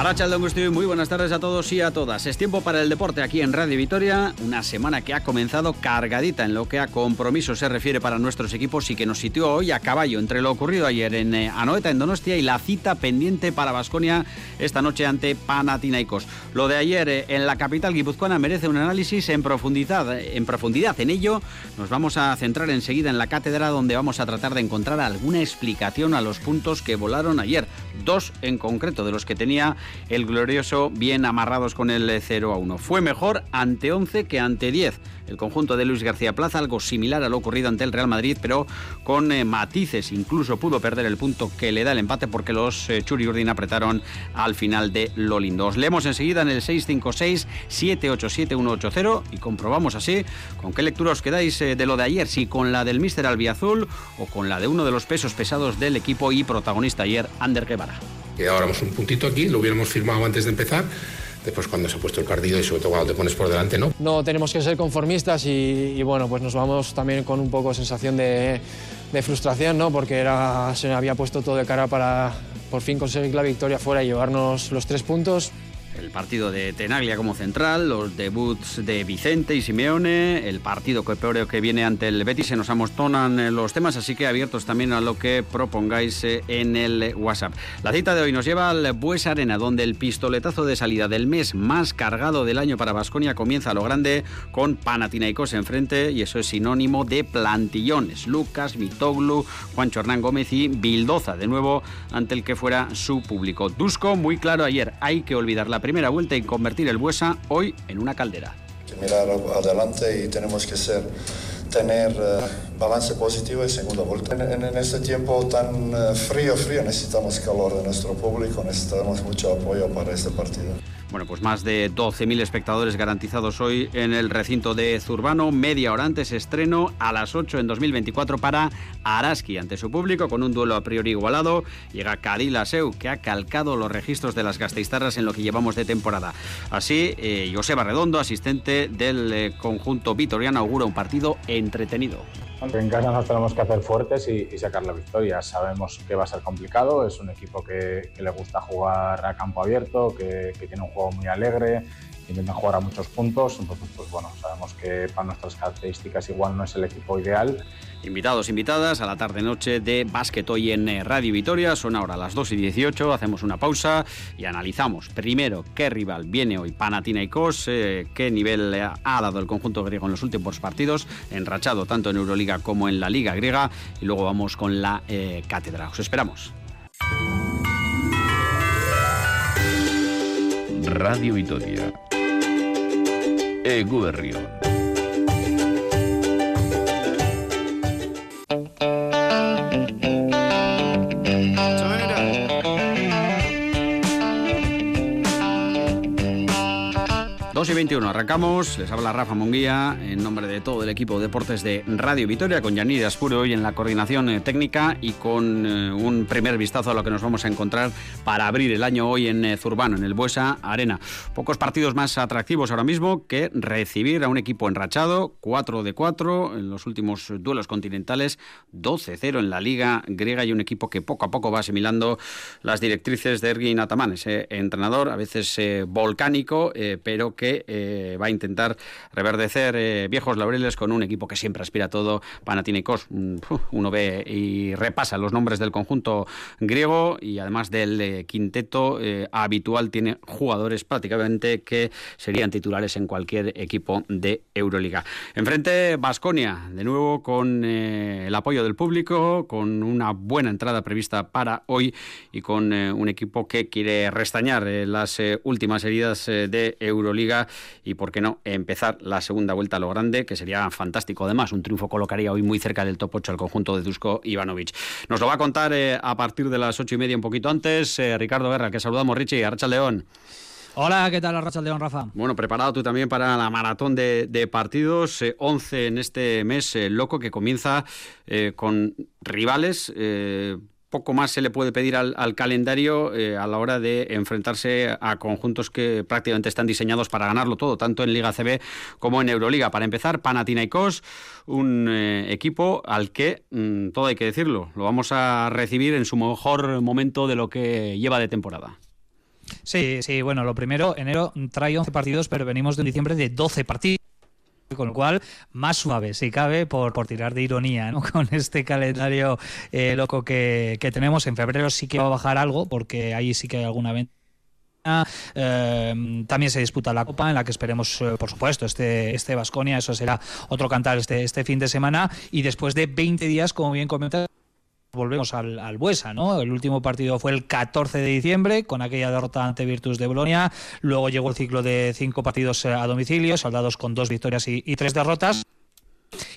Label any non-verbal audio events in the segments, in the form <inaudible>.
Aracha Gusti, muy buenas tardes a todos y a todas. Es tiempo para el deporte aquí en Radio Vitoria, una semana que ha comenzado cargadita en lo que a compromiso se refiere para nuestros equipos y que nos sitió hoy a caballo entre lo ocurrido ayer en eh, Anoeta, en Donostia y la cita pendiente para Basconia esta noche ante Panathinaikos. Lo de ayer eh, en la capital guipuzcoana merece un análisis en profundidad, en profundidad. En ello nos vamos a centrar enseguida en la cátedra donde vamos a tratar de encontrar alguna explicación a los puntos que volaron ayer, dos en concreto de los que tenía el glorioso bien amarrados con el 0 a 1. Fue mejor ante 11 que ante 10. El conjunto de Luis García Plaza, algo similar a lo ocurrido ante el Real Madrid, pero con eh, matices. Incluso pudo perder el punto que le da el empate porque los eh, Churi Urdin apretaron al final de lo lindo. Os leemos enseguida en el 656-787-180 y comprobamos así con qué lectura os quedáis eh, de lo de ayer, si con la del Mister Albiazul o con la de uno de los pesos pesados del equipo y protagonista ayer, Ander Guevara ahorramos un puntito aquí, lo hubiéramos firmado antes de empezar. Después cuando se ha puesto el partido y sobre todo cuando te pones por delante, ¿no? No, tenemos que ser conformistas y, bueno, pues nos vamos también con un poco sensación de, de, frustración, ¿no? Porque era, se había puesto todo de cara para por fin conseguir la victoria fuera y llevarnos los tres puntos el partido de Tenaglia como central, los debuts de Vicente y Simeone, el partido que que viene ante el Betis, se nos amostonan eh, los temas, así que abiertos también a lo que propongáis eh, en el WhatsApp. La cita de hoy nos lleva al Bues Arena, donde el pistoletazo de salida del mes más cargado del año para Basconia comienza a lo grande con Panathinaikos enfrente y eso es sinónimo de plantillones. Lucas, Mitoglu, Juancho Hernán Gómez y Bildoza, de nuevo ante el que fuera su público. Dusko, muy claro ayer, hay que olvidar la primera vuelta y convertir el Buesa hoy en una caldera. Mirar adelante y tenemos que ser tener uh, balance positivo en segunda vuelta. En, en, este tiempo tan uh, frío, frío, necesitamos calor de nuestro público, necesitamos mucho apoyo para este partido. Bueno, pues más de 12.000 espectadores garantizados hoy en el recinto de Zurbano. Media hora antes estreno a las 8 en 2024 para Araski ante su público con un duelo a priori igualado. Llega Karil Aseu, que ha calcado los registros de las gasteiztarras en lo que llevamos de temporada. Así, eh, Joseba Redondo, asistente del eh, conjunto vitoriano, augura un partido entretenido. En casa nos tenemos que hacer fuertes y, sacar la victoria. Sabemos que va a ser complicado, es un equipo que, le gusta jugar a campo abierto, que, tiene un juego muy alegre, intentan jugar a muchos puntos, entonces pues bueno, sabemos que para nuestras características igual no es el equipo ideal. Invitados, invitadas a la tarde-noche de básquet hoy en eh, Radio Vitoria, son ahora las 2 y 18, hacemos una pausa y analizamos primero qué rival viene hoy Panathinaikos, eh, qué nivel ha dado el conjunto griego en los últimos partidos, enrachado tanto en Euroliga como en la Liga griega y luego vamos con la eh, cátedra. Os esperamos. Radio Vitoria Ego berri 2 y 21, arrancamos. Les habla Rafa Monguía en nombre de todo el equipo de deportes de Radio Vitoria, con Yanir Aspuro hoy en la coordinación eh, técnica y con eh, un primer vistazo a lo que nos vamos a encontrar para abrir el año hoy en eh, Zurbano, en el Buesa Arena. Pocos partidos más atractivos ahora mismo que recibir a un equipo enrachado, 4 de 4 en los últimos duelos continentales, 12-0 en la Liga griega y un equipo que poco a poco va asimilando las directrices de Ergin Ataman, ese entrenador a veces volcánico, pero que eh, va a intentar reverdecer eh, viejos laureles con un equipo que siempre aspira a todo. Panathinaikos, mm, uno ve y repasa los nombres del conjunto griego y además del eh, quinteto habitual tiene jugadores prácticamente que serían titulares en cualquier equipo de Euroliga. Enfrente, Basconia, de nuevo con el apoyo del público, con una buena entrada prevista para hoy y con un equipo que quiere restañar las últimas heridas de Euroliga y, por qué no, empezar la segunda vuelta a lo grande, que sería fantástico. Además, un triunfo colocaría hoy muy cerca del top 8 al conjunto de Dusko Ivanovic. Nos lo va a contar eh, a partir de las ocho y media, un poquito antes, eh, Ricardo Guerra, que saludamos, Richie, Archa León. Hola, ¿qué tal, Arracha León, Rafa? Bueno, preparado tú también para la maratón de, partidos, 11 eh, en este mes loco que comienza con rivales poco más se le puede pedir al, calendario eh, a la hora de enfrentarse a conjuntos que prácticamente están diseñados para ganarlo todo, tanto en Liga CB como en Euroliga. Para empezar, Panathinaikos, un eh, equipo al que, mm, todo hay que decirlo, lo vamos a recibir en su mejor momento de lo que lleva de temporada. Sí, sí, bueno, lo primero, enero trae 11 partidos, pero venimos de un diciembre de 12 partidos con lo cual más suave si cabe por, por tirar de ironía ¿no? <laughs> con este calendario eh, loco que, tenemos en febrero sí que va a bajar algo porque ahí sí que hay alguna venta eh, también se disputa la Copa, en la que esperemos, eh, por supuesto, este este Vasconia. Eso será otro cantar este, este fin de semana. Y después de 20 días, como bien comentas, volvemos al, al, Buesa, ¿no? El último partido fue el 14 de diciembre con aquella derrota ante Virtus de Bolonia. Luego llegó el ciclo de cinco partidos eh, a domicilio, saldados con dos victorias y, tres derrotas.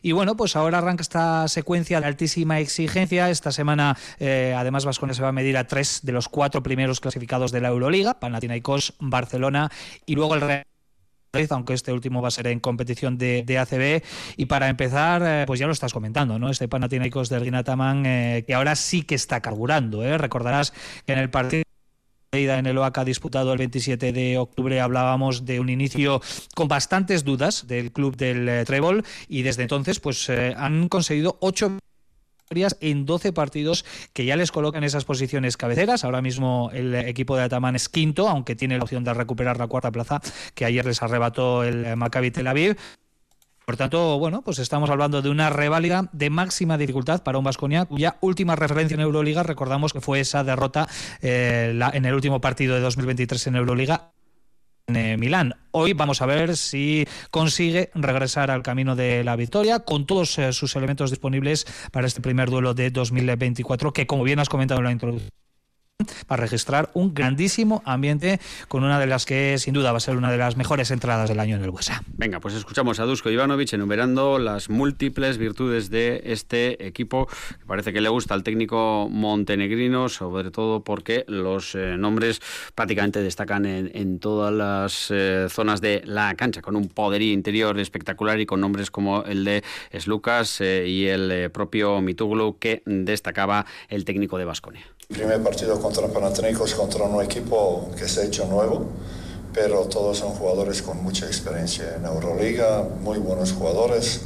Y bueno, pues ahora arranca esta secuencia de altísima exigencia. Esta semana, eh, además, Vasconia se va a medir a tres de los cuatro primeros clasificados de la Euroliga: Panathinaikos, Barcelona y luego el Real aunque este último va a ser en competición de, ACB. Y para empezar, eh, pues ya lo estás comentando, ¿no? Este Panathinaikos del Guinataman, eh, que ahora sí que está carburando, ¿eh? Recordarás que en el partido en el OACA disputado el 27 de octubre hablábamos de un inicio con bastantes dudas del club del eh, Trébol y desde entonces pues han conseguido ocho en 12 partidos que ya les colocan esas posiciones cabeceras. Ahora mismo el equipo de Ataman es quinto, aunque tiene la opción de recuperar la cuarta plaza que ayer les arrebató el Maccabi Tel Aviv. Por tanto, bueno, pues estamos hablando de una reválida de máxima dificultad para un Vasconia, cuya última referencia en Euroliga, recordamos que fue esa derrota eh, en el último partido de 2023 en Euroliga en eh, Milán. Hoy vamos a ver si consigue regresar al camino de la victoria con todos eh, sus elementos disponibles para este primer duelo de 2024 que, como bien has comentado en la introducción, para registrar un grandísimo ambiente con una de las que sin duda va a ser una de las mejores entradas del año en el Huesa. Venga, pues escuchamos a Dusko Ivanovic enumerando las múltiples virtudes de este equipo parece que le gusta al técnico montenegrino, sobre todo porque los eh, nombres prácticamente destacan en, todas las eh, zonas de la cancha, con un poderío interior espectacular y con nombres como el de Slucas eh, y el propio Mituglu que destacaba el técnico de Basconia. Primer partido contra Panathinaikos, contra un equipo que se ha hecho nuevo, pero todos son jugadores con mucha experiencia en Euroliga, muy buenos jugadores,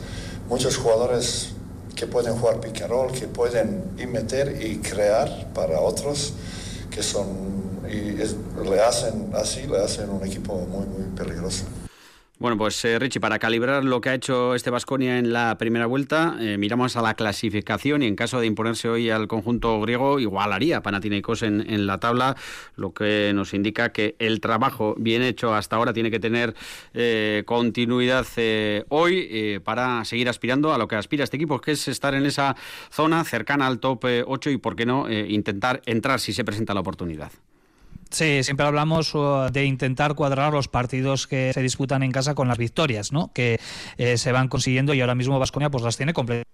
muchos jugadores que pueden jugar pick and roll, que pueden y meter y crear para otros, que son, y le hacen así, le hacen un equipo muy, muy peligroso. Bueno, pues eh, Richie, para calibrar lo que ha hecho este Vasconia en la primera vuelta, eh, miramos a la clasificación y en caso de imponerse hoy al conjunto griego, igualaría Panathinaikos en, en la tabla, lo que nos indica que el trabajo bien hecho hasta ahora tiene que tener eh, continuidad hoy para seguir aspirando a lo que aspira este equipo, que es estar en esa zona cercana al top 8 y, por qué no, intentar entrar si se presenta la oportunidad. Sí, siempre hablamos uh, de intentar cuadrar los partidos que se disputan en casa con las victorias, ¿no? Que eh, se van consiguiendo y ahora mismo Vasconia pues las tiene completamente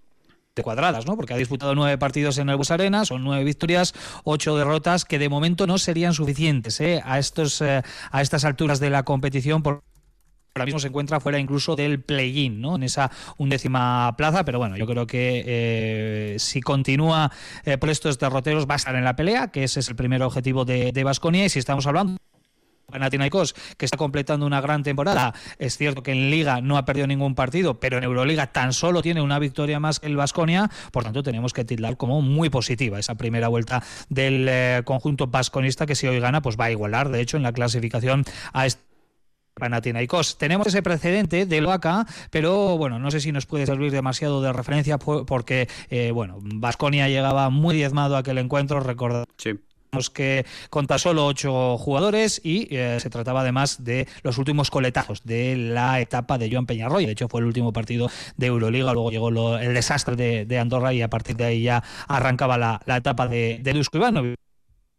cuadradas, ¿no? Porque ha disputado nueve partidos en el Bus Arena, son nueve victorias, ocho derrotas que de momento no serían suficientes ¿eh? a estos eh, a estas alturas de la competición ahora mismo se encuentra fuera incluso del play-in, ¿no? En esa undécima plaza, pero bueno, yo creo que eh, si continúa eh, por estos derroteros va a estar en la pelea, que ese es el primer objetivo de Vasconia, y si estamos hablando Panathinaikos, que está completando una gran temporada. Es cierto que en Liga no ha perdido ningún partido, pero en Euroliga tan solo tiene una victoria más que el Vasconia. Por tanto, tenemos que tildar como muy positiva esa primera vuelta del eh, conjunto vasconista, que si hoy gana, pues va a igualar, de hecho, en la clasificación a este Panathinaikos. Tenemos ese precedente de Loaca, pero bueno, no sé si nos puede servir demasiado de referencia porque, eh, bueno, Vasconia llegaba muy diezmado a aquel encuentro, recordamos que conta solo ocho jugadores y eh, se trataba además de los últimos coletazos de la etapa de Joan Peñarroya. De hecho, fue el último partido de Euroliga. Luego llegó el desastre de, Andorra y a partir de ahí ya arrancaba la, etapa de, de Dusko Ivanovic.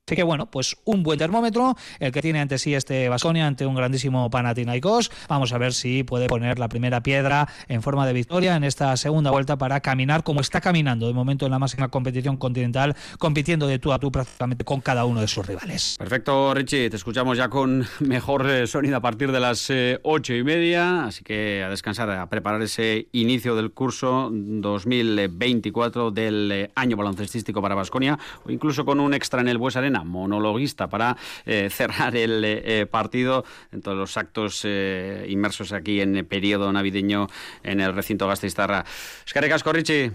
Así que bueno, pues un buen termómetro, el que tiene ante sí este Vasconia ante un grandísimo Panathinaikos. Vamos a ver si puede poner la primera piedra en forma de victoria en esta segunda vuelta para caminar como está caminando de momento en la máxima competición continental, compitiendo de tú a tú prácticamente con cada uno de sus rivales. Perfecto, Richie, te escuchamos ya con <laughs> mejor eh, sonido a partir de las eh, ocho y media, así que a descansar, a preparar ese inicio del curso 2024 del eh, año baloncestístico para Vasconia, o incluso con un extra en el Bues Arena monologuista para eh, <laughs> cerrar el eh, partido en todos los actos eh, inmersos aquí en el periodo navideño en el recinto Gasteiztarra. Corrichi.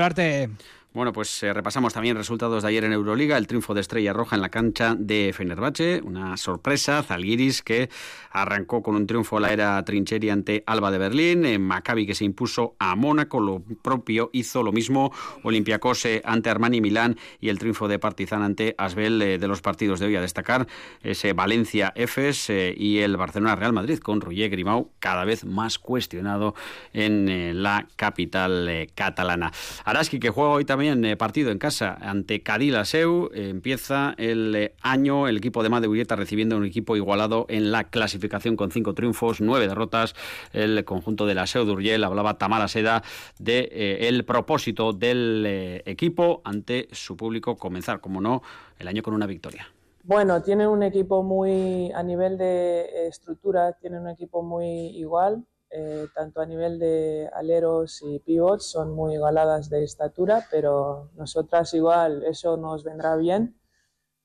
arte. Bueno, pues eh, repasamos también resultados de ayer en Euroliga, el triunfo de Estrella Roja en la cancha de Fenerbahce, una sorpresa, Zalgiris que arrancó con un triunfo a la era Trincheri ante Alba de Berlín, en Maccabi que se impuso a Mónaco, lo propio hizo lo mismo Olympiacos eh, ante Armani Milán. Y el triunfo de Partizan ante Asbel eh, de los partidos de hoy. A destacar ese Valencia Efes y el Barcelona Real Madrid con Roger Grimau cada vez más cuestionado en la capital catalana. Araski que juega hoy también eh, partido en casa ante Cadillaceu. Eh, empieza el eh, año el equipo de Made recibiendo un equipo igualado en la clasificación con cinco triunfos, nueve derrotas. El conjunto de la Seu d'Urgell hablaba Tamara Seda de el propósito del equipo ante su público comenzar, como no, el año con una victoria. Bueno, tienen un equipo muy, a nivel de estructura, tienen un equipo muy igual, eh, tanto a nivel de aleros y pivots, son muy igualadas de estatura, pero nosotras igual eso nos vendrá bien.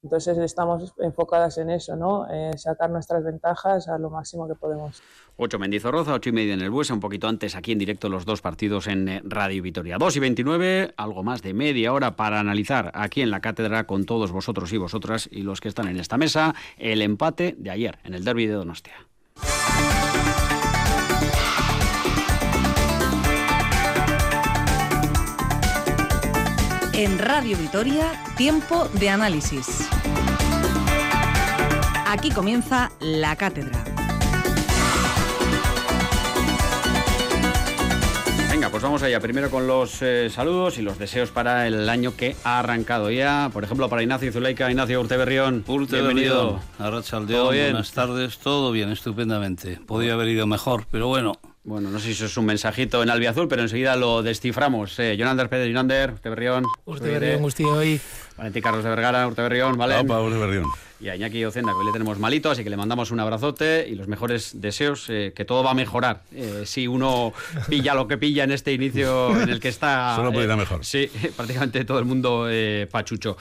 Entonces estamos enfocadas en eso, ¿no? Eh, sacar nuestras ventajas a lo máximo que podemos. 8 Mendizorroza, 8 y media en el Buesa, un poquito antes aquí en directo los dos partidos en eh, Radio Vitoria. 2 y 29, algo más de media hora para analizar aquí en la cátedra con todos vosotros y vosotras y los que están en esta mesa el empate de ayer en el derby de Donostia. En Radio Vitoria, tiempo de análisis. Aquí comienza la cátedra. Venga, pues vamos allá. Primero con los eh, saludos y los deseos para el año que ha arrancado ya. Por ejemplo, para Ignacio Zuleika, Ignacio Urteberrión. Bienvenido. Arrachaldeón, buenas tardes. Todo bien, estupendamente. Podía haber ido mejor, pero bueno, bueno, no sé si eso es un mensajito en albiazul, pero enseguida lo desciframos. Eh, Jonander Pérez, Jonander, Urteberrión. Urteberrión, Gusti hoy. Valentín Carlos de Vergara, Urteberrión, ¿vale? Opa, Urteberrión. Y a Iñaki Ocenda, que hoy le tenemos malito, así que le mandamos un abrazote y los mejores deseos, eh, que todo va a mejorar. Eh, si uno pilla lo que pilla en este inicio en el que está... <laughs> Solo puede ir a mejor. Sí, <laughs> prácticamente todo el mundo pachucho.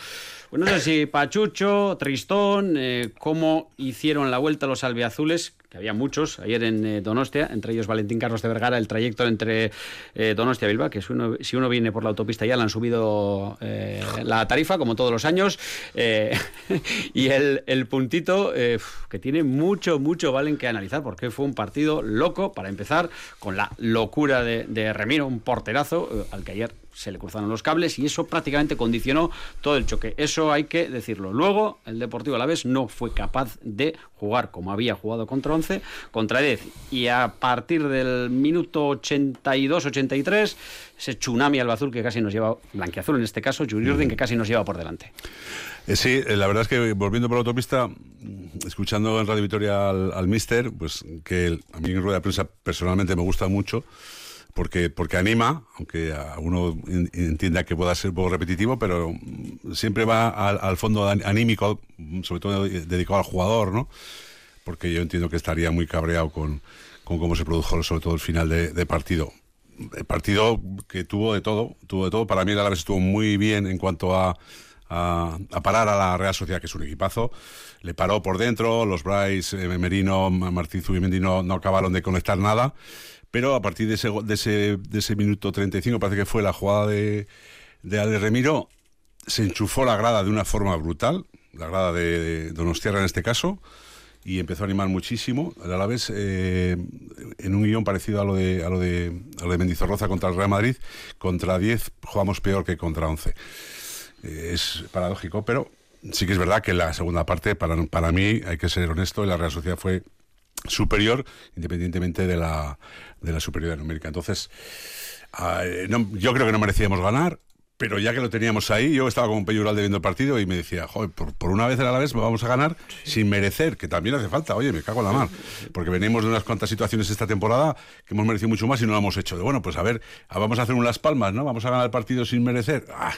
Bueno, no sé si Pachucho, Tristón, cómo hicieron la vuelta los albiazules, que había muchos ayer en eh, Donostia, entre ellos Valentín Carlos de Vergara, el trayecto entre eh, Donostia y Bilbao, que si uno, si viene por la autopista ya le han subido eh, la tarifa, como todos los años, <laughs> y el, puntito que tiene mucho, mucho valen que analizar, porque fue un partido loco, para empezar, con la locura de, de Remiro, un porterazo, al que ayer se le cruzaron los cables y eso prácticamente condicionó todo el choque. Eso hay que decirlo. Luego, el Deportivo Alavés no fue capaz de jugar como había jugado contra 11, contra 10. Y a partir del minuto 82-83, ese tsunami albazul que casi nos lleva, blanqueazul en este caso, Juliurden que casi nos lleva por delante. Eh, sí, eh, la verdad es que volviendo por la autopista, escuchando en Radio Victoria al, al Mister, pues que a mí en rueda de prensa personalmente me gusta mucho porque, porque anima, aunque a uno entienda que pueda ser un poco repetitivo, pero siempre va al, fondo anímico, sobre todo dedicado al jugador, ¿no? Porque yo entiendo que estaría muy cabreado con, con cómo se produjo sobre todo el final de, partido. El partido que tuvo de todo, tuvo de todo. Para mí la vez estuvo muy bien en cuanto a, a, parar a la Real Sociedad, que es un equipazo. Le paró por dentro, los Bryce, eh, Merino, Martín Zubimendi no, no acabaron de conectar nada pero a partir de ese, de ese, de ese minuto 35, parece que fue la jugada de, de Ale Remiro, se enchufó la grada de una forma brutal, la grada de, Donostierra en este caso, y empezó a animar muchísimo. A la vez, eh, en un guion parecido a lo de a lo de, a lo de Mendizorroza contra el Real Madrid, contra 10 jugamos peor que contra 11. Eh, es paradójico, pero sí que es verdad que la segunda parte, para, para mí, hay que ser honesto, la Real Sociedad fue superior, independientemente de la, de la superioridad numérica. Entonces, ah, yo creo que no merecíamos ganar, pero ya que lo teníamos ahí, yo estaba con Pello Uralde viendo el partido y me decía, joder, por, una vez a la vez vamos a ganar sin merecer, que también hace falta, oye, me cago en la mar, porque venimos de unas cuantas situaciones esta temporada que hemos merecido mucho más y no lo hemos hecho. De bueno, pues a ver, vamos a hacer unas palmas, ¿no? Vamos a ganar el partido sin merecer. Ah,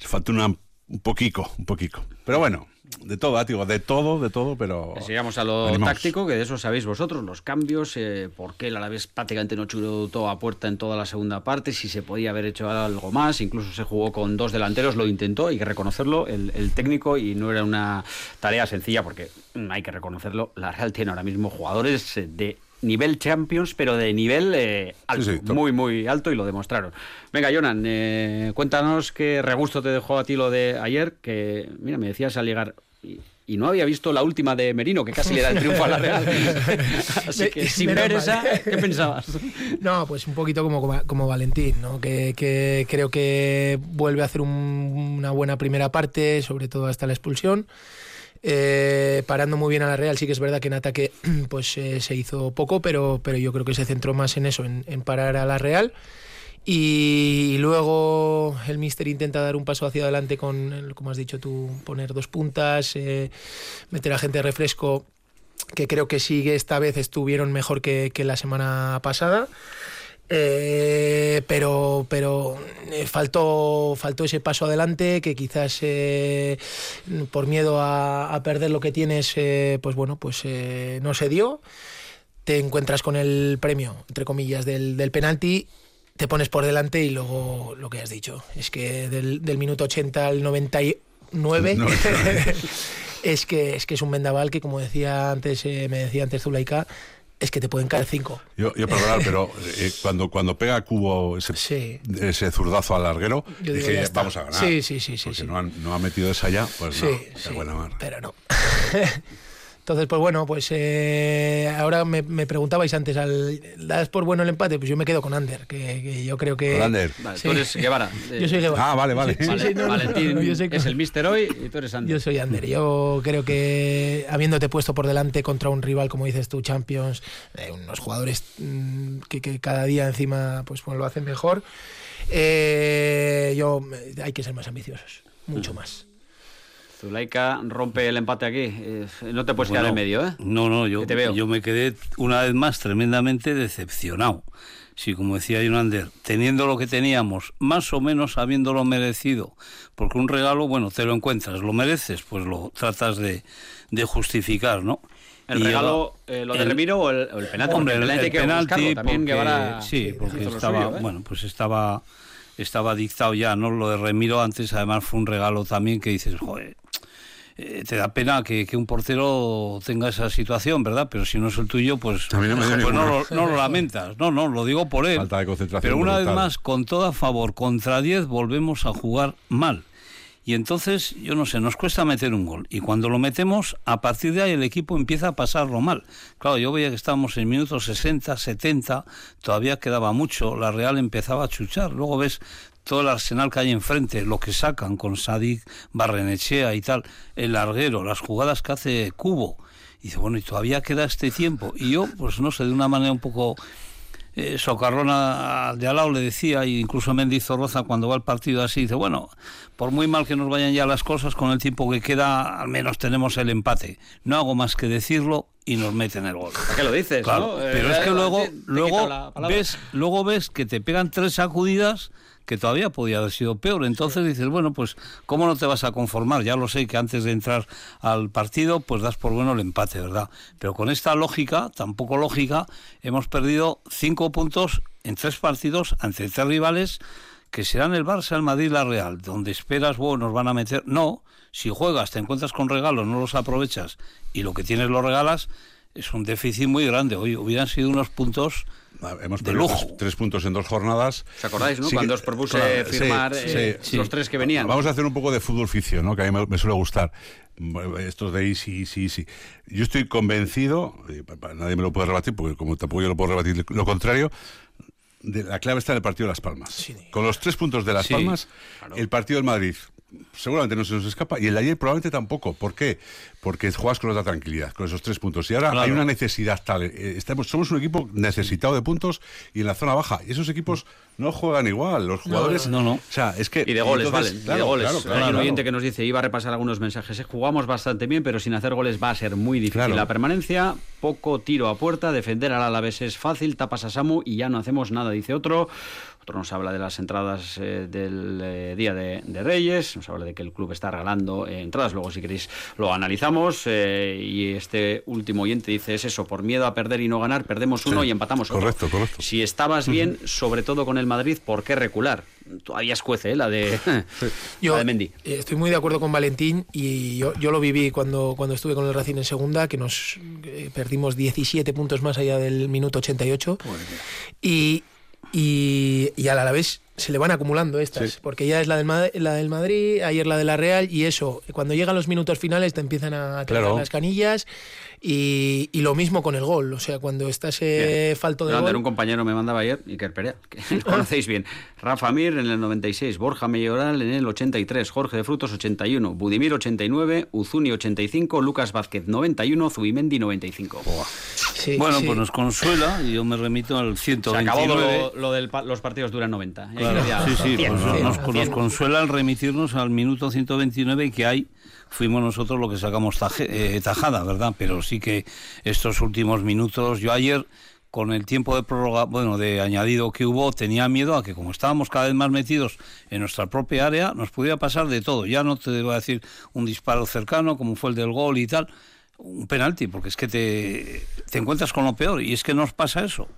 falta una, un poquito, un poquito. Pero bueno, de todo, digo, de todo, de todo, pero... Sigamos a lo táctico, que de eso sabéis vosotros, los cambios, eh, por qué el Alavés prácticamente no chutó a puerta en toda la segunda parte, si se podía haber hecho algo más, incluso se jugó con dos delanteros, lo intentó, hay que reconocerlo, el, el técnico, y no era una tarea sencilla, porque mm, hay que reconocerlo, la Real tiene ahora mismo jugadores de nivel Champions, pero de nivel eh, alto, muy, muy alto y lo demostraron. Venga, Jonan, eh, cuéntanos qué regusto te dejó a ti lo de ayer, que, mira, me decías al llegar... Y, no había visto la última de Merino, que casi le da el triunfo a la Real. <laughs> Así que sin ver esa, ¿qué pensabas? No, pues un poquito como, como Valentín, ¿no? que, que creo que vuelve a hacer una buena primera parte, sobre todo hasta la expulsión. Eh, parando muy bien a la Real. Sí que es verdad que en ataque <clears throat> pues eh, se hizo poco, pero, pero yo creo que se centró más en eso, en, parar a la Real. Y, luego el Mister intenta dar un paso hacia adelante con, como has dicho tú, poner dos puntas, eh, meter a gente de refresco, que creo que sí esta vez estuvieron mejor que, la semana pasada. Eh, pero pero eh, faltó, faltó ese paso adelante que quizás por miedo a, perder lo que tienes, pues bueno, pues no se dio. Te encuentras con el premio, entre comillas, del, del penalti te pones por delante y luego lo que has dicho. Es que del, del minuto 80 al 99 <laughs> <laughs> es, que, es que es un vendaval que, como decía antes, me decía antes Zulaika, es que te pueden caer cinco. Yo, yo perdonad, pero eh, cuando, cuando pega Cubo ese, ese zurdazo al larguero, dije, vamos a ganar. Sí, sí, sí. sí, no, no ha metido esa ya, pues no, sí, buena mar. Pero no. <laughs> Entonces, pues bueno, pues eh, ahora me, preguntabais antes, al, ¿das por bueno el empate? Pues yo me quedo con Ander, que, yo creo que... Con Ander. Vale, tú eres Guevara. <laughs> Yo soy Guevara. Ah, vale, vale. Valentín es el mister hoy y tú eres Ander. Yo soy Ander. Yo creo que habiéndote puesto por delante contra un rival, como dices tú, Champions, eh, unos jugadores mm, que, cada día encima pues, pues lo hacen mejor, eh, yo hay que ser más ambiciosos, mucho mm. más. Zulaika rompe el empate aquí. Eh, no te puedes quedar en medio, ¿eh? No, no, yo, yo me quedé una vez más tremendamente decepcionado. Sí, como decía Jonander, teniendo lo que teníamos, más o menos habiéndolo merecido, porque un regalo, bueno, te lo encuentras, lo mereces, pues lo tratas de, justificar, ¿no? ¿El regalo, eh, lo de Remiro o el, penalti? Hombre, el, penalti, también sí, porque estaba, ¿eh? bueno, pues estaba estaba dictado ya, ¿no? Lo de Remiro antes además fue un regalo también que dices, joder, eh, te da pena que, un portero tenga esa situación, ¿verdad? Pero si no es el tuyo, pues, pues no, lo, lamentas. No, no, lo digo por él. Falta de concentración. Pero una vez más, con todo a favor, contra 10 volvemos a jugar mal. Y entonces, yo no sé, nos cuesta meter un gol. Y cuando lo metemos, a partir de ahí el equipo empieza a pasarlo mal. Claro, yo veía que estábamos en minutos 60, 70, todavía quedaba mucho, la Real empezaba a chuchar. Luego ves todo el arsenal que hay enfrente, lo que sacan con Sadik, Barrenechea y tal, el larguero, las jugadas que hace Cubo. Y dice, bueno, y todavía queda este tiempo. Y yo, pues no sé, de una manera un poco eh, socarrona de al lado le decía, e incluso Roza cuando va al partido así, dice, bueno, por muy mal que nos vayan ya las cosas, con el tiempo que queda, al menos tenemos el empate. No hago más que decirlo y nos meten el gol. ¿Para qué lo dices? Claro, pero es que luego, luego, ves, luego ves que te pegan tres sacudidas que todavía podía haber sido peor. Entonces dices, bueno, pues ¿cómo no te vas a conformar? Ya lo sé que antes de entrar al partido, pues das por bueno el empate, ¿verdad? Pero con esta lógica, tampoco lógica, hemos perdido cinco puntos en tres partidos ante tres rivales que serán el Barça, el Madrid la Real, donde esperas, bueno, nos van a meter. No, si juegas, te encuentras con regalos, no los aprovechas y lo que tienes lo regalas, es un déficit muy grande. Hoy hubieran sido unos puntos Ah, hemos perdido tres, puntos en dos jornadas. ¿Os acordáis, no? Cuando os propuse firmar eh, los tres que venían. Vamos a hacer un poco de fútbol ficción, ¿no? Que a mí me, suele gustar. Estos de ahí, sí, sí, sí. Yo estoy convencido, nadie me lo puede rebatir, porque como tampoco yo lo puedo rebatir lo contrario, de, la clave está en el partido de Las Palmas. Con los tres puntos de Las Palmas, el partido del Madrid seguramente no se nos escapa. Y el de ayer probablemente tampoco. ¿Por qué? Porque juegas con otra tranquilidad, con esos tres puntos. Y ahora Claro. hay una necesidad tal. eh, estamos, somos un equipo necesitado de puntos y en la zona baja. Y esos equipos no juegan igual. Los jugadores. no, no. O sea, es que. Y de goles, entonces, valen. y de goles. claro, Hay claro, un oyente que nos dice, iba a repasar algunos mensajes. eh, Jugamos bastante bien, pero sin hacer goles va a ser muy difícil Claro. la permanencia. Poco tiro a puerta, defender al Alavés es fácil, tapas a Samu y ya no hacemos nada, dice otro. Otro nos habla de las entradas eh, del eh, Día de, de Reyes, nos habla de que el club está regalando eh, entradas, luego si queréis lo analizamos. eh, y este último oyente dice, es eso, por miedo a perder y no ganar, perdemos uno Sí, y empatamos otro. correcto, correcto. Si estabas bien, sobre todo con el Madrid, ¿por qué recular? Todavía escuece ¿eh? la de, <laughs> Yo la de Mendy. estoy muy de acuerdo con Valentín y yo, yo lo viví cuando, cuando estuve con el Racing en segunda, que nos eh, perdimos 17 puntos más allá del minuto 88. Y, y, y al Alavés se le van acumulando estas, Sí. porque ya es la del, Ma- la del Madrid, ayer la de la Real, y eso, cuando llegan los minutos finales te empiezan a tirar Claro. las canillas, y, y lo mismo con el gol, o sea, cuando estás eh, falto de gol... un compañero me mandaba ayer, Iker Perea, que lo <laughs> conocéis bien. Rafa Mir en el 96, Borja Melloral en el 83, Jorge de Frutos 81, Budimir 89, Uzuni 85, Lucas Vázquez 91, Zubimendi 95. Sí, Bueno, sí. pues nos consuela y yo me remito al Se 129. acabó lo, lo del pa- los partidos duran 90. Y ahí Claro, sí, sí, 100, pues nos, 100, nos- nos 100. consuela al remitirnos al minuto 129 que hay fuimos nosotros lo que sacamos taje- eh, tajada, ¿verdad? Pero sí que estos últimos minutos, yo ayer con el tiempo de prórroga, bueno, de añadido que hubo, tenía miedo a que como estábamos cada vez más metidos en nuestra propia área, nos pudiera pasar de todo. Ya no te voy a decir un disparo cercano como fue el del gol y tal, un penalti, porque es que te, te encuentras con lo peor y es que nos pasa eso.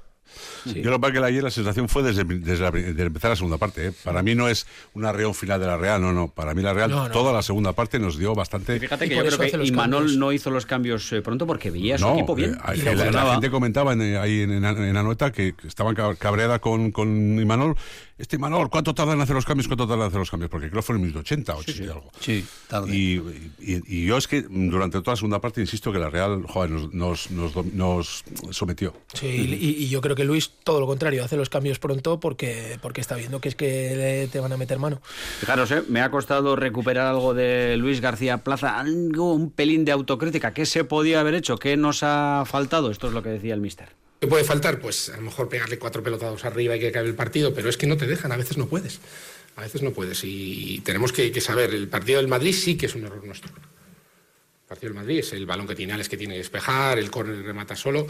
Yo lo que pasa es que ayer la sensación fue desde, desde, la- desde empezar la segunda parte. ¿eh? Para mí no es una reón final de la Real, no, no. Para mí la Real, No, no. toda la segunda parte nos dio bastante. Y Fíjate que yo creo que Imanol no hizo los cambios eh, pronto porque veía a su no, equipo bien. eh, Y la, gente comentaba en, ahí en, en, en Anoeta que que estaban cab- cabreada con, con Imanol. Este Imanol, ¿cuánto tarda en hacer los cambios? ¿Cuánto tarda en hacer los cambios? Porque creo que fue en el minuto 80, 80 y algo. Sí, tarde. Y, y- y yo es que durante toda la segunda parte, insisto, que la Real joder, nos, nos, nos, dom- nos sometió. Sí, y, y yo creo que Luis, todo lo contrario, hace los cambios pronto porque, porque está viendo que es que te van a meter mano. Fijaros, eh, me ha costado recuperar algo de Luis García Plaza, algo, un pelín de autocrítica. ¿Qué se podía haber hecho? ¿Qué nos ha faltado? Esto es lo que decía el mister. ¿Qué puede faltar? Pues a lo mejor pegarle cuatro pelotados arriba y que acabe el partido, pero es que no te dejan, a veces no puedes. A veces no puedes. Y tenemos que, saber, el partido del Madrid sí que es un error nuestro. El partido del Madrid es el balón que tiene Alex que tiene que despejar, el córner remata solo.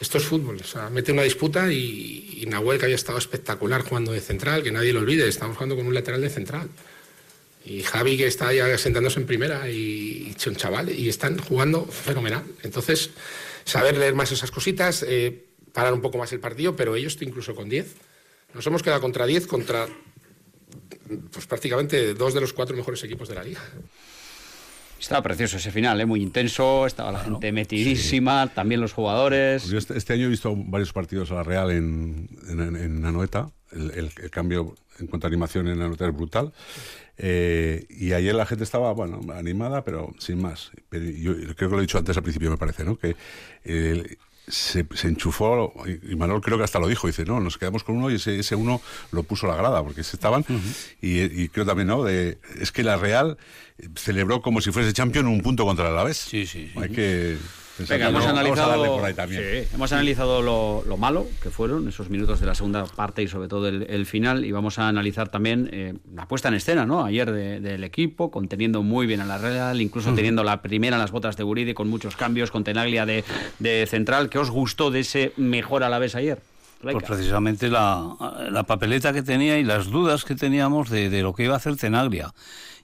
Esto es fútbol. Mete una disputa y, y Nahuel, que había estado espectacular jugando de central, que nadie lo olvide, estamos jugando con un lateral de central. Y Javi que está ya sentándose en primera y, y un chaval y están jugando fenomenal. Entonces, saber leer más esas cositas, eh, parar un poco más el partido, pero ellos incluso con 10. Nos hemos quedado contra 10, contra pues prácticamente dos de los cuatro mejores equipos de la liga. Estaba precioso ese final, ¿eh? muy intenso, estaba la gente metidísima, también los jugadores. Yo este, este año he visto varios partidos a la Real en, en, en Anoeta. El, el- el cambio en cuanto a animación en Anoeta es brutal. Eh, y ayer la gente estaba, bueno, animada, pero sin más. Pero yo creo que lo he dicho antes al principio, me parece, ¿no? Que eh, se, se enchufó, y Manuel creo que hasta lo dijo, dice, no, nos quedamos con uno y ese, ese uno lo puso a la grada, porque se estaban. y, y creo también, ¿no? De, es que la Real celebró como si fuese champion un punto contra el Alavés. Sí, sí. sí. Hay que... Venga, hemos no- vamos a darle analizado, por ahí también. sí, hemos analizado lo, lo malo que fueron esos minutos de la segunda parte y sobre todo el, el final y vamos a analizar también eh, la puesta en escena ¿no? ayer de- del equipo, conteniendo muy bien a la Real, incluso teniendo la primera en las botas de Guridi con muchos cambios, con Tenaglia de, de central. ¿Qué os gustó de ese mejor a la vez ayer? Pues precisamente la, la papeleta que tenía y las dudas que teníamos de, de lo que iba a hacer Tenaglia.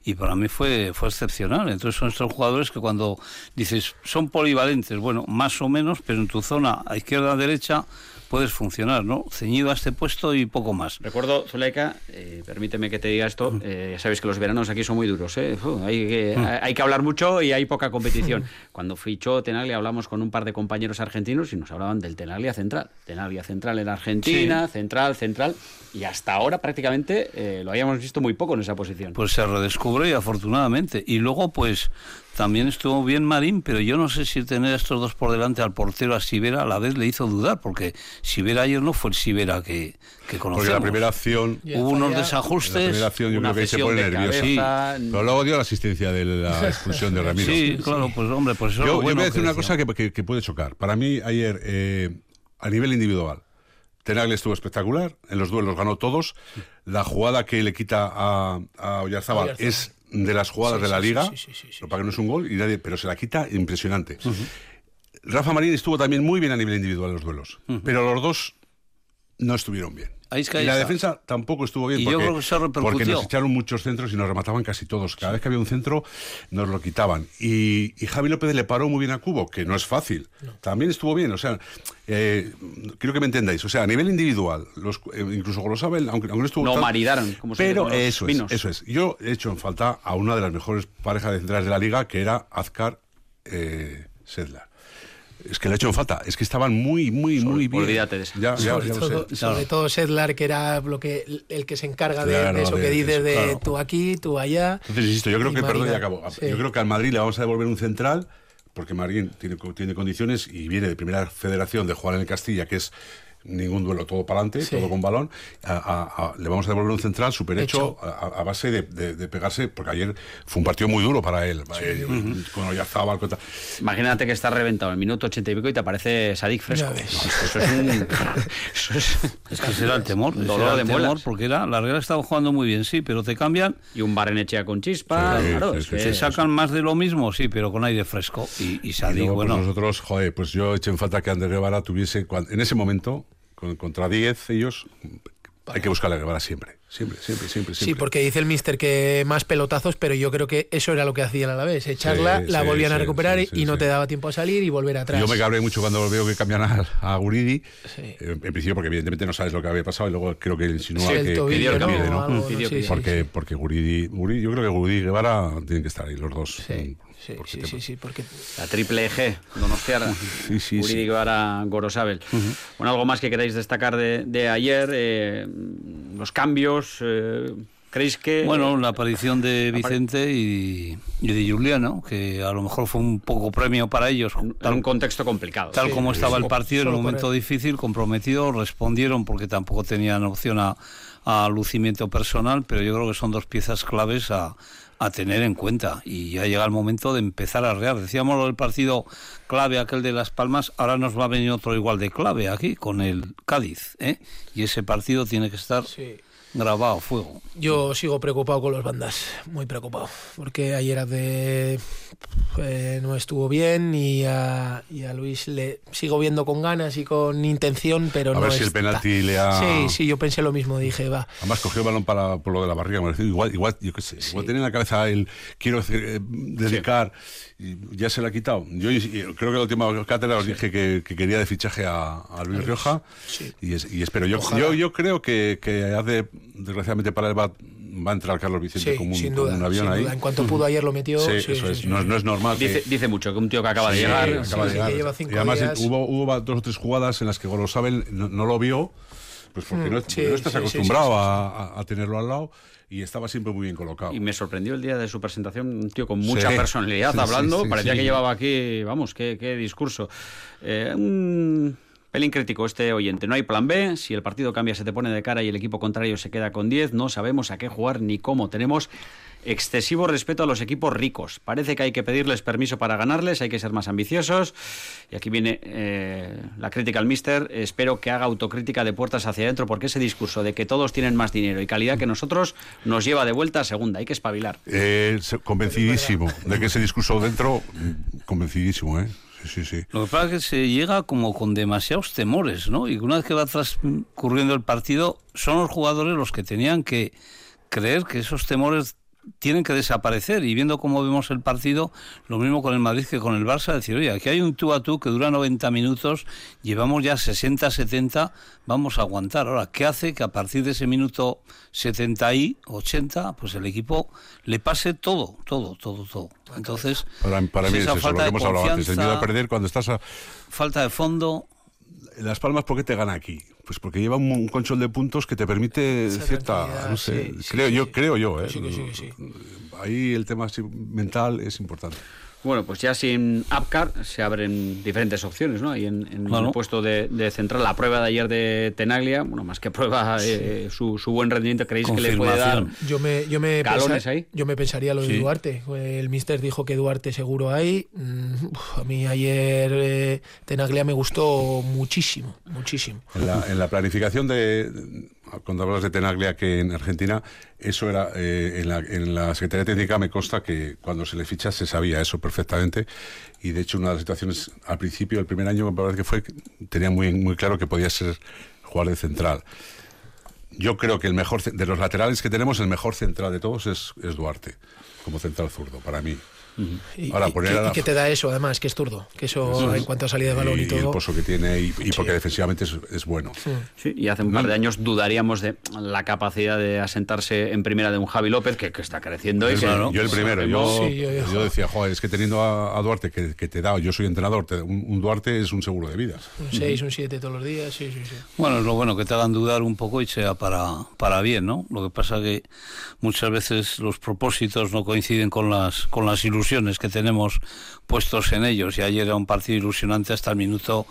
Y para mí fue, fue excepcional. Entonces son estos jugadores que cuando dices son polivalentes, bueno, más o menos, pero en tu zona a izquierda a derecha puedes funcionar, ¿no? Ceñido a este puesto y poco más. Recuerdo, Zuleika, eh, permíteme que te diga esto, eh, ya sabéis que los veranos aquí son muy duros, ¿eh? Fu, hay, que, hay que hablar mucho y hay poca competición. <laughs> Cuando fichó Tenaglia hablamos con un par de compañeros argentinos y nos hablaban del Tenaglia Central. Tenaglia Central en Argentina, Central, Central, y hasta ahora prácticamente eh, lo habíamos visto muy poco en esa posición. Pues se redescubre y afortunadamente. Y luego, pues, también estuvo bien Marín, pero yo no sé si tener a estos dos por delante al portero, a Sibera, a la vez le hizo dudar, porque Sibera ayer no fue el Sibera que, que conocemos. Porque la primera acción... Hubo unos desajustes. La primera acción yo creo que se pone nervioso. cabeza. Pero luego dio la asistencia de la expulsión de Ramiro. <laughs> Sí, claro, pues hombre, pues eso Yo, lo yo bueno voy a decir una decía. cosa que, que- que puede chocar. Para mí, ayer, eh, a nivel individual, Tenaglia estuvo espectacular. En los duelos ganó todos. La jugada que le quita a, a es de las jugadas Sí, de la liga. sí, sí, para que no es un gol, y nadie, pero se la quita impresionante. Rafa Marín estuvo también muy bien a nivel individual en los duelos. Pero los dos no estuvieron bien. Ahí es que y la está. defensa tampoco estuvo bien Y yo porque, creo que repercutió. porque nos echaron muchos centros y nos remataban casi todos. Cada vez que había un centro nos lo quitaban. Y, y Javi López le paró muy bien a Cubo, que no es fácil. También estuvo bien. O sea, eh, quiero que me entendáis. O sea, a nivel individual, los, eh, incluso Golosabel, aunque, aunque no estuvo No tan- maridaron, como se dice Pero eso vinos. es, eso es. Yo he hecho en falta a una de las mejores parejas de centrales de la liga, que era Azcar eh, Sedlar. Es que le he hecho falta. Es que estaban muy, muy, muy bien. olvídate de eso. Ya, ya, sobre ya todo, sé. sobre todo Sedlar, que era lo que, el que se encarga de- Claro, de, eso de- que dices de claro. tú aquí, tú allá. Entonces, insisto, yo creo que, perdón, ya acabo. sí. Yo creo que al Madrid le vamos a devolver un central, porque Marín tiene, tiene condiciones y viene de primera federación de jugar en el Castilla, que es ningún duelo, todo para adelante, Sí. todo con balón. A- a- a- le vamos a devolver un central súper hecho, Hecho. a, a base de, de- de pegarse, porque ayer fue un partido muy duro para él. eh, Oyarzábal, con tal. Imagínate que estás reventado en el minuto ochenta y pico y te aparece Sadik fresco. Ya. No, eso es un. <laughs> Eso es, Es que ese era el temor, Dolor de temor, porque era, la Real estaba jugando muy bien, sí, pero te cambian, Y un Barrenechea con chispa. Sí, claro, sí, es sí, que- te sacan más de lo mismo, sí, pero con aire fresco. Y, y Y Sadik, pues, bueno, nosotros, joder, pues yo eché en falta que Ander Guevara tuviese, en ese momento, con- contra 10 ellos, hay que buscarle a Guevara siempre. Siempre, siempre, siempre, Sí, porque dice el mister que más pelotazos, pero yo creo que eso era lo que hacía el Alavés, echarla, Sí, la sí, volvían a recuperar sí, y sí, no sí. te daba tiempo a salir y volver atrás. Yo me cabré mucho cuando veo que cambian a, a Guridi. Sí. Eh, En principio, porque evidentemente no sabes lo que había pasado y luego creo que insinúa Sí, que, el que tobillo, que ¿no? cambie, ¿no? Algo, Pidió sí, que- sí, porque, porque Guridi, Guridi- yo creo que Guridi y Guevara tienen que estar ahí los dos. Sí, sí, porque sí, te- sí, sí, porque La triple G, Donostiarra, <laughs> Sí, sí, sí. Guevara, Gorosabel. Bueno, algo más que queráis destacar de, de ayer, eh, los cambios, eh, ¿creéis que... bueno, la aparición de Vicente y, y de Juliano, que a lo mejor fue un poco premio para ellos, en un tal, contexto complicado. tal Sí, como estaba el partido en un momento correr. difícil, comprometido, respondieron porque tampoco tenían opción a, a lucimiento personal, pero yo creo que son dos piezas claves a, a tener en cuenta y ya llega el momento de empezar a rear. Decíamos del partido clave aquel de Las Palmas, ahora nos va a venir otro igual de clave aquí con el Cádiz, ¿eh? y ese partido tiene que estar. Grabado a fuego. Yo sigo preocupado con los bandas, muy preocupado, porque ayer de eh, no estuvo bien y a, y a Luis le sigo viendo con ganas y con intención, pero A no ver si el está. penalti le ha- Sí, sí, yo pensé lo mismo, dije, va. Además cogió el balón para, por lo de la barriga. me Igual, igual, yo qué sé, igual tenía en la cabeza el quiero eh, dedicar y ya se la ha quitado. Yo creo que la última cátedra os dije que, que quería de fichaje a, a Luis Rioja y, es- y espero. Yo, yo, yo creo que, que hace, desgraciadamente para él va, va a entrar Carlos Vicente Sí, como un, sin como duda, un avión sin ahí. duda. En cuanto pudo ayer lo metió. Sí, sí, eso sí, es. sí. No, no es normal que... Dice, dice mucho que un tío que acaba de Sí, llegar... acaba sí, de sí, llegar. que lleva cinco y además días. hubo, hubo dos o tres jugadas en las que Golosabel no, no lo vio, pues porque Mm, no, sí, porque no estás acostumbrado sí, sí, A, a- a tenerlo al lado y estaba siempre muy bien colocado. Y me sorprendió el día de su presentación, un tío con mucha Sí. personalidad Sí, hablando, sí, parecía sí. que llevaba aquí, vamos, qué, qué discurso. Eh, un pelín crítico este oyente, no hay plan B, si el partido cambia se te pone de cara y el equipo contrario se queda con 10, no sabemos a qué jugar ni cómo, tenemos excesivo respeto a los equipos ricos, parece que hay que pedirles permiso para ganarles, hay que ser más ambiciosos, y aquí viene eh, la crítica al mister, espero que haga autocrítica de puertas hacia adentro, porque ese discurso de que todos tienen más dinero y calidad que nosotros nos lleva de vuelta a segunda, hay que espabilar. Eh, convencidísimo de que ese discurso dentro, mm, convencidísimo, ¿eh? Sí, sí. Lo que pasa es que se llega como con demasiados temores, ¿no? Y una vez que va transcurriendo el partido, son los jugadores los que tenían que creer que esos temores tienen que desaparecer y viendo cómo vemos el partido, lo mismo con el Madrid que con el Barça, decir, oye, aquí hay un tú a tú que dura 90 minutos, llevamos ya 60, 70, vamos a aguantar. Ahora, ¿qué hace que a partir de ese minuto 70 y 80, pues el equipo le pase todo, todo, todo, todo? Entonces, Para, para mí es esa eso, lo falta que hemos hablado antes, el miedo a perder cuando estás a... falta de fondo, Las Palmas, ¿por qué te gana aquí? Pues porque lleva un, un control de puntos que te permite Esa cierta, no sé, sí, sí, creo sí. yo, creo yo, ¿eh? Sí, sí, sí. Ahí el tema mental es importante. Bueno, pues ya sin Apcar se abren diferentes opciones, ¿no? Ahí en, en el puesto de, de central. La prueba de ayer de Tenaglia, bueno, más que prueba, eh, su, su buen rendimiento, ¿creéis que le puede dar. Yo me, yo me, ahí. yo me pensaría lo de Sí. Duarte. El mister dijo que Duarte seguro hay. Mm, uf, a mí ayer eh, Tenaglia me gustó muchísimo, muchísimo. En la, en la planificación de, cuando hablas de Tenaglia que en Argentina, eso era, eh, en, la, en la Secretaría Técnica me consta que cuando se le ficha se sabía eso perfectamente y de hecho una de las situaciones al principio, el primer año me parece que fue, tenía muy, muy claro que podía ser jugador de central. Yo creo que el mejor, de los laterales que tenemos, el mejor central de todos es, es Duarte, como central zurdo, para mí. Y, Ahora, y- poner y- a la- y que te da eso, además, que es zurdo. Que eso, Eso es. en cuanto a salida de balón y, y, el todo. pozo que tiene y, y porque Sí. defensivamente es, es bueno. Sí, y hace un par de años dudaríamos de la capacidad de asentarse en primera de un Javi López que, que está creciendo y que Yo el primero, yo, Sí, yo- yo- yo decía, joder, es que teniendo a, a Duarte que, que te da, yo soy entrenador, te- un, un Duarte es un seguro de vida. Un 6, un 7 todos los días, sí, sí, sí. Bueno, es lo bueno que te hagan dudar un poco y sea para, para bien, ¿no? Lo que pasa que muchas veces los propósitos no coinciden con las, con las ilusiones que tenemos puestos en ellos. Y ayer era un partido ilusionante hasta el minuto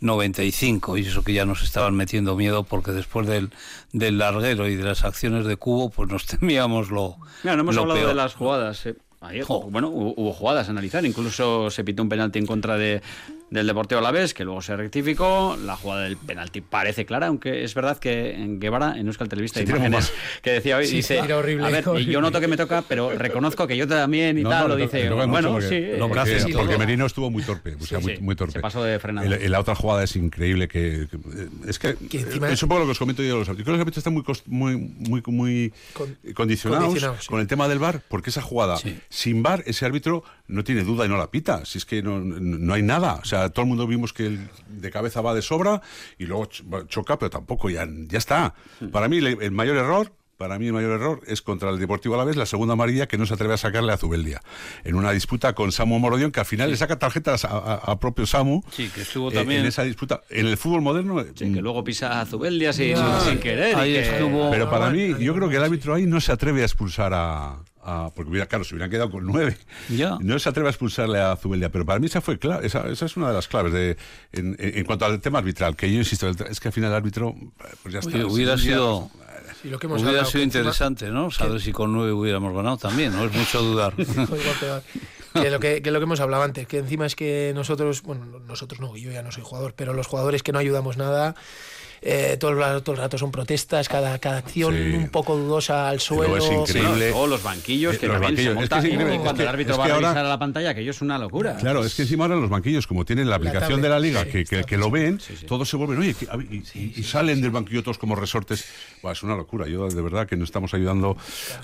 95 y eso que ya nos estaban metiendo miedo porque después del, del larguero y de las acciones de Cubo, pues nos <laughs> temíamos lo, Mira, no hemos lo hablado peor. de las jugadas. eh. Ayer, bueno, hubo, hubo jugadas a analizar. Incluso se pitó un penalti en contra de, del Deportivo Alavés, que luego se rectificó. La jugada del penalti parece clara, aunque es verdad que en Guevara, en Euskal Televista, hay imágenes que decía hoy, Sí, dice, horrible, a ver, horrible. yo noto que me toca, pero reconozco que yo también y No, tal, no, lo dice. bueno, sí. porque, eh, lo que porque- hace sí, porque. Merino estuvo muy torpe, o sea, Sí, muy, sí, muy torpe. se pasó de frenado. La- otra jugada es increíble que, que- es que, Que encima- es un poco lo que os comento yo de los árbitros. Creo que los árbitros están muy muy muy muy Con- condicionados, condicionados, sí. con el tema del VAR, porque esa jugada Sí. sin VAR ese árbitro no tiene duda y no la pita, si es que no, no hay nada, o sea, todo el mundo vimos que el de cabeza va de sobra y luego choca, pero tampoco ya ya está. Para mí el mayor error para mí el mayor error es contra el Deportivo Alavés la segunda amarilla que no se atreve a sacarle a Zubeldia en una disputa con Samu Morodión que al final le saca tarjetas a, a- a propio Samu Sí, que estuvo eh, también. en esa disputa en el fútbol moderno Sí, que luego pisa a Zubeldia sin, sin querer. y Ahí que- estuvo- pero para mí yo creo que el árbitro ahí no se atreve a expulsar a, a- porque hubiera claro se hubieran quedado con nueve Ya. no se atreve a expulsarle a Zubeldia pero para mí esa fue clave esa, esa es una de las claves de en, en- en cuanto al tema arbitral que yo insisto es que al final el árbitro pues ya está Oye, hubiera día- sido Sí, lo que hemos hubiera sido encima- interesante, ¿no? Saber si con nueve hubiéramos ganado también, ¿no? Es mucho dudar. <laughs> Que lo que, que lo que hemos hablado antes, que encima es que nosotros, bueno, nosotros no, yo ya no soy jugador, pero los jugadores que no ayudamos nada, eh, todo, el, todo el rato son protestas, cada, cada acción Sí. un poco dudosa al suelo. es increíble. luego los banquillos Eh, que los también banquillos, se es que montan es increíble, y es cuando que- el árbitro es va a ahora- revisar a la pantalla, que ello es una locura. Claro, es que encima ahora los banquillos, como tienen la aplicación tablet, de la liga, sí, que, que- que lo ven, Sí, sí. todos se vuelven, oye, y, salen del banquillo todos como resortes. Buah, es una locura. Yo, de verdad, que no estamos ayudando,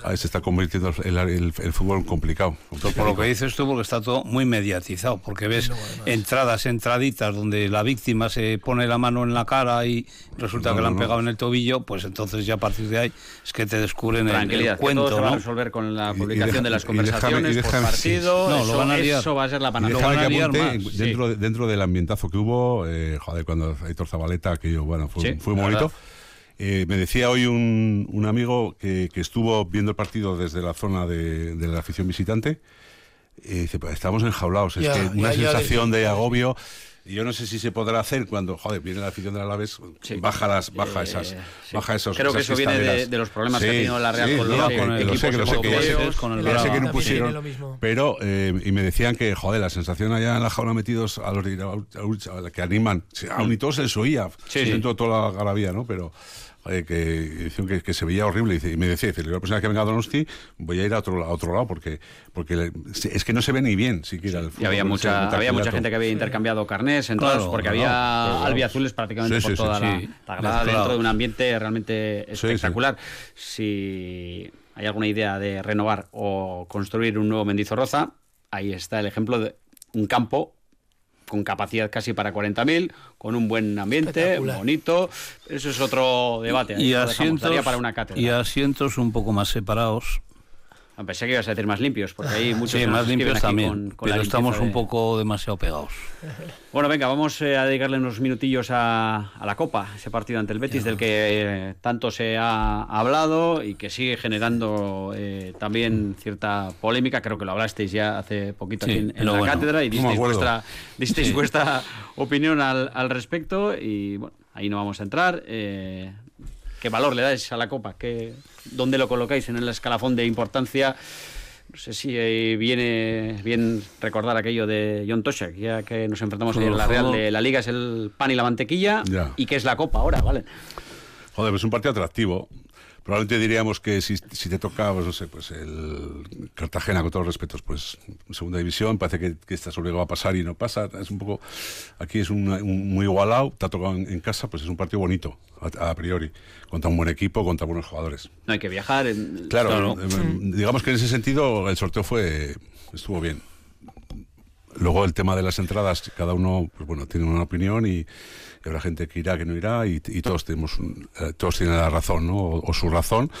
a, se está convirtiendo el, el- el fútbol complicado. Por lo que dices tú, porque está todo muy mediatizado, porque ves entradas, entraditas, donde la víctima se pone la mano en la cara y resulta No, que le han no. pegado en el tobillo, pues entonces ya a partir de ahí es que te descubren el- el, cuento, todo se va a resolver con la Y- y publicación deja- de las y y conversaciones déjame- por partido. sí. No, lo eso, van a liar. eso va a ser la Y panacea. lo van déjame a que liar apunte, más, en- dentro, de- dentro del ambientazo que hubo, eh, joder, cuando Aitor Zabaleta, que yo, bueno, fue, Sí, fue muy bonito. Eh, me decía hoy un, un amigo que, que estuvo viendo el partido desde la zona de, de la afición visitante. Y dice, pues estamos enjaulados. Es Ya, que una ya, ya, sensación de agobio. Y yo no sé si se podrá hacer cuando, joder, viene la afición del Alavés, Sí. baja las, baja Eh, esas, sí. baja esos. Creo que esas eso viene de, los problemas que ha tenido la Real sí, con no, los que- con el lo sé, que lo sé, que ya sé, europeos, con el ya sé que no pusieron, pero eh, y me decían que joder la sensación allá en la jaula metidos a los de a que animan, sí, aún y todo se les oía Sí, sí. dentro de toda la garabía, ¿no? Pero joder, que decían que, que se veía horrible y, dice- y me decía, dice, la próxima vez que venga a Donosti voy a ir a otro, a otro lado porque porque le- es que no se ve ni bien siquiera el Y fútbol, había ese mucha, había mucha gente que había intercambiado carnés, entonces, Claro, porque no, había claro. albiazules prácticamente Sí, por sí, toda sí. la, la grada Mezclado. dentro de un ambiente realmente Sí, sí. espectacular. Si hay alguna idea de renovar o construir un nuevo Mendizorroza, ahí está el ejemplo de un campo con capacidad casi para 40.000, con un buen ambiente, bonito. Eso es otro debate. y asientos, daría para una cátedra. y asientos un poco más separados Pensé que ibas a decir más limpios, porque hay muchos Sí, más limpios también, con- con pero estamos un poco demasiado pegados. Bueno, venga, vamos eh, a dedicarle unos minutillos a, a la Copa, ese partido ante el Betis del que eh, tanto se ha hablado y que sigue generando eh, también cierta polémica. Creo que lo hablasteis ya hace poquito Sí, aquí en, la bueno, cátedra y disteis, vuestra, disteis Sí. <laughs> vuestra opinión al, al respecto y bueno, ahí no vamos a entrar. Eh, ¿Qué valor le dais a la Copa? ¿Qué, ¿Dónde lo colocáis en el escalafón de importancia? No sé si eh, viene bien recordar aquello de John Toshak, ya que nos enfrentamos en la Real de la Liga es el pan y la mantequilla Ya. y que es la Copa ahora, ¿vale? Joder, pues es un partido atractivo. Probablemente diríamos que si, si te toca, pues no sé, pues el Cartagena, con todos los respetos, pues segunda división, parece que, que estás obligado a pasar y no pasa. Es un poco, aquí es un, un muy igualado, te ha tocado en, en casa, pues es un partido bonito, a, a priori, contra un buen equipo, contra buenos jugadores. No hay que viajar. en- Claro, eh, digamos que en ese sentido el sorteo fue estuvo bien. Luego el tema de las entradas, cada uno pues bueno tiene una opinión y, y habrá gente que irá, que no irá y, y todos tenemos un- eh, todos tienen la razón, ¿no? O, o su razón,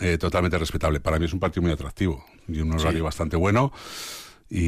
eh, totalmente respetable. Para mí es un partido muy atractivo y un horario Sí. bastante bueno. Y,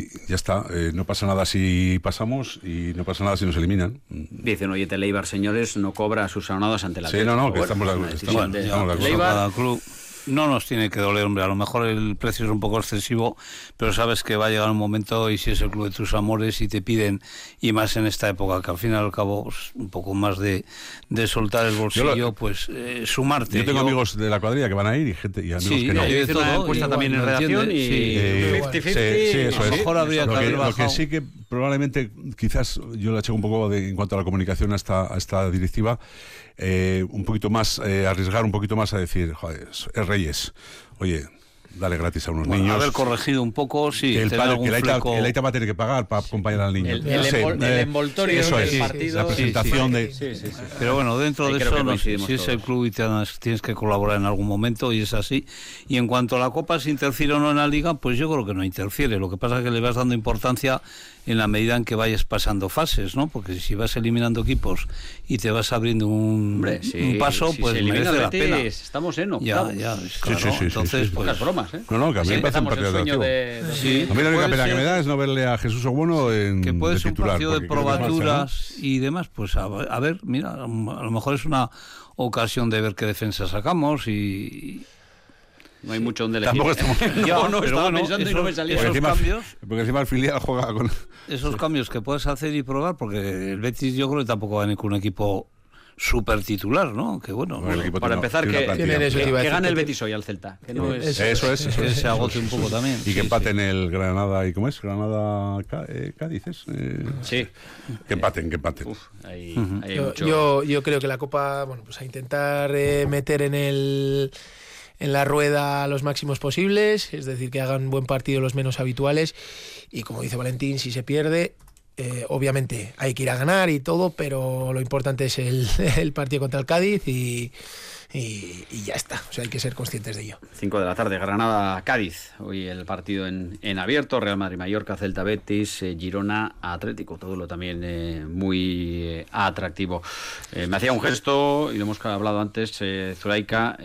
y ya está, eh, no pasa nada si pasamos y no pasa nada si nos eliminan. Dice un oyente Leibar, señores, no cobra sus abonados ante la Sí, no, no, que estamos de acuerdo, estamos- Bueno, ya, estamos de acuerdo. eso Leibar- cada club no nos tiene que doler, hombre. A lo mejor el precio es un poco excesivo, pero sabes que va a llegar un momento y si es el club de tus amores y te piden, y más en esta época, que al fin y al cabo un poco más de, de soltar el bolsillo, lo- pues eh, sumarte. Yo tengo Yo- amigos de la cuadrilla que van a ir y gente y amigos Sí, que no. Hice una encuesta también en ¿lo redacción entiendes? y Sí. Eh, 50-50. sí, sí, eso a lo mejor habría lo que que, haber lo que bajado. sí que probablemente, quizás yo le eché un poco de, en cuanto a la comunicación a esta, a esta directiva, eh, un poquito más, eh, arriesgar un poquito más a decir, joder, es es Reyes, oye, dale gratis a unos Bueno, niños. haber corregido un poco, sí, que el, padre, que el, Aita, fleco- el Aita va a tener que pagar para acompañar al niño. El- No el sé, envol- el envoltorio eso del es, partido. La presentación de... Sí, sí, sí. Pero bueno, dentro Ahí de eso, no si es el club y tienes que colaborar en algún momento y es así. Y en cuanto a la Copa, si interfiere o no en la Liga, pues yo creo que no interfiere. Lo que pasa es que le vas dando importancia en la medida en que vayas pasando fases, ¿no? Porque si vas eliminando equipos y te vas abriendo un, Hombre, un paso, si pues se merece la pena. estamos en Ya, octavos. ya, Sí, claro. sí, sí, sí, Entonces, sí. pues, Pocas bromas, ¿eh? No, no, que a mí me parece un empezamos el partido de... de- Sí. A mí la única pena que me da es no verle a Jesús Obueno en que puede de ser un partido de ¿no? probaturas y demás, pues a, a ver, mira, a lo mejor es una ocasión de ver qué defensa sacamos y, No hay mucho donde elegir. Tampoco estamos... <laughs> Ya, no, estaba bueno, pensando y no me salía. esos encima, cambios- porque encima el filial juega con... esos cambios que puedes hacer y probar, porque el Betis yo creo que tampoco va a venir con un equipo super titular, ¿no? Que bueno, Bueno, el equipo Para tiene- empezar, tiene que, que, eso, que gane el Betis hoy al Celta. Que no es... Eso Eso es, eso que es. se agote un poco también. Y que sí. empaten el Granada y ¿cómo es? Granada eh, Cádiz es. Eh, Sí. Que empaten, que empaten. Uf, ahí, ahí hay Yo, mucho... yo, yo creo que la Copa, bueno, pues a intentar eh, meter en el en la rueda los máximos posibles, es decir, que hagan buen partido los menos habituales. Y como dice Valentín, si se pierde, eh, obviamente hay que ir a ganar y todo, pero lo importante es el, <laughs> el partido contra el Cádiz y, y- y ya está, o sea, hay que ser conscientes de ello. 5 de la tarde, Granada-Cádiz. Hoy el partido en, en abierto, Real Madrid-Mallorca, Celta-Betis, eh, Girona-Atlético. Todo lo también eh, muy eh, atractivo. Me hacía un gesto, y lo hemos hablado antes, Zulaika,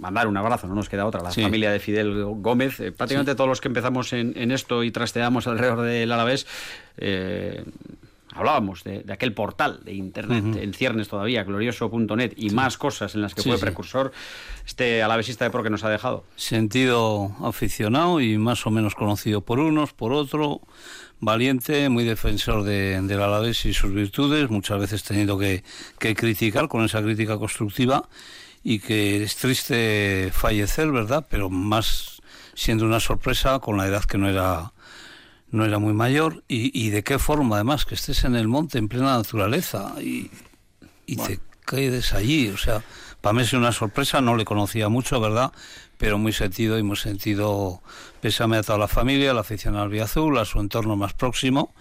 mandar un abrazo, no nos queda otra. La Sí. familia de Fidel Gómez. Prácticamente todos los que empezamos en, en esto y trasteamos alrededor del Alavés, eh, Hablábamos de, de aquel portal de internet en ciernes todavía, glorioso.net y más cosas en las que Sí, fue sí. precursor este alavesista de pro que nos ha dejado. Sentido aficionado y más o menos conocido por unos, por otro, valiente, muy defensor de, del Alavés y sus virtudes, muchas veces teniendo que, que criticar con esa crítica constructiva y que es triste fallecer, ¿verdad? Pero más siendo una sorpresa con la edad que no era no era muy mayor y, y de qué forma además que estés en el monte en plena naturaleza y, y te quedes allí, o sea, para mí es una sorpresa, no le conocía mucho, ¿verdad? Pero muy sentido y muy sentido, pésame a toda la familia, la afición al Azul, a su entorno más próximo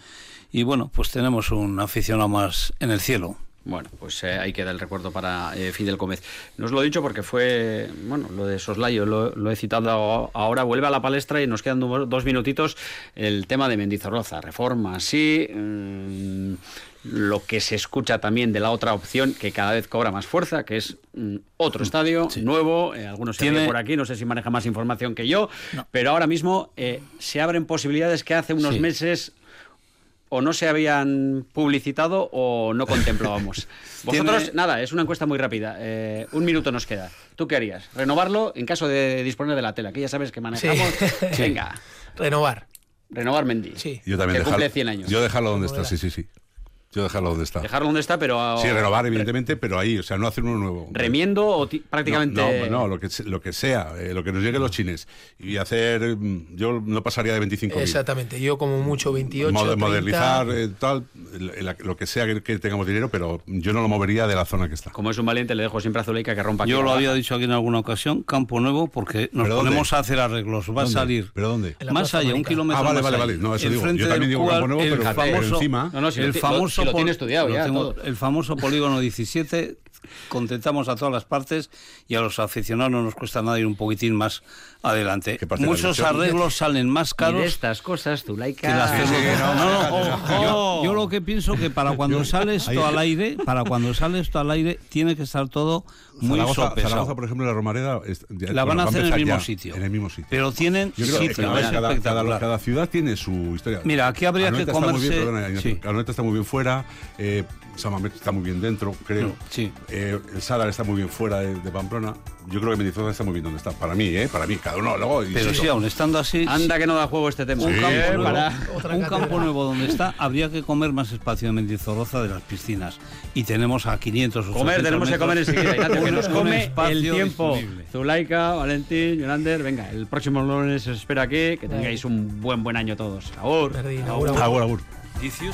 y bueno, pues tenemos un aficionado más en el cielo. Bueno, pues eh, ahí queda el recuerdo para eh, Fidel Gómez. No os lo he dicho porque fue, bueno, lo de Soslayo lo, lo he citado ahora, vuelve a la palestra y nos quedan do- dos minutitos el tema de Mendizorroza. Reforma, sí, mm, lo que se escucha también de la otra opción que cada vez cobra más fuerza, que es mm, otro estadio nuevo. eh, algunos se Tiene- ríen por aquí, no sé si maneja más información que yo, pero ahora mismo eh, se abren posibilidades que hace unos Sí. meses o no se habían publicitado o no contemplábamos. <laughs> Vosotros, Tiene- nada, es una encuesta muy rápida. eh, un minuto nos queda. ¿Tú qué harías? ¿Renovarlo en caso de disponer de la tela? Que ya sabes que manejamos. Sí. <laughs> Venga, Renovar. renovar Mendy. Sí. Yo también Que dejarlo, cumple 100 años. Yo dejarlo donde está, sí, sí, sí. Yo dejarlo donde está. Dejarlo donde está, pero... Sí, renovar, evidentemente, pero ahí, o sea, no hacer uno nuevo. Remiendo o ti- prácticamente... No, no, no, lo, que, se- lo que sea, eh, lo que nos llegue los chines. Y hacer. mm, Yo no pasaría de 25 Exactamente. Yo como mucho 28, Mod- 30. modernizar, eh, tal, lo que sea que, que tengamos dinero, pero yo no lo movería de la zona que está. Como es un valiente, le dejo siempre a Zuleika que rompa Yo lo había dicho aquí en alguna ocasión, Campo Nuevo, porque nos ponemos a hacer arreglos. Va a salir ¿Pero dónde? Más allá, un kilómetro Ah, vale, más vale, allá. vale. No, eso digo. Yo también del digo cual Campo Nuevo, el pero- pero famoso, encima- No, no, si lo el lo- famoso si lo tiene estudiado ya, tengo- el famoso polígono 17 contentamos a todas las partes y a los aficionados no nos cuesta nada ir un poquitín más adelante. ¿Qué parte de la Muchos arreglos salen más Y de caros estas cosas, Zuleika... que las Sí, sí, no, no, no, ¡Ojo! yo, yo lo que pienso que para cuando sale esto al aire, para cuando sale esto al aire, tiene que estar todo muy Zaragoza, sopesado. Zaragoza, por ejemplo, la Romareda. es- ya- La van bueno, a hacer en el mismo ya, sitio. En el mismo sitio. Pero tienen sitio, cada, es cada- cada- espectacular. cada ciudad tiene su historia. Mira, aquí habría que Anoeta está muy bien, comerse- perdona, Ignacio, sí. Anoeta está muy bien fuera, eh, Samamet está muy bien dentro, creo. Mm, sí. Eh, el Sadar está muy bien fuera de, de Pamplona. Yo creo que Mendizoza está muy bien donde está. Para mí, ¿eh? Para mí, cada uno luego. Pero sí, aún estando así, Anda que no da juego este tema. un, campo, nuevo, para- Otra un cátedra. campo nuevo donde está, habría que comer más espacio en Mendizorroza de las piscinas. Y tenemos a 500 o Comer, 800 tenemos que comer enseguida, Ignacio, que nos come el tiempo. disponible. Zulaika, Valentín, Yonander, venga, el próximo lunes os espera aquí, que tengáis un buen buen año todos. Perdí, Agur, agur. 18.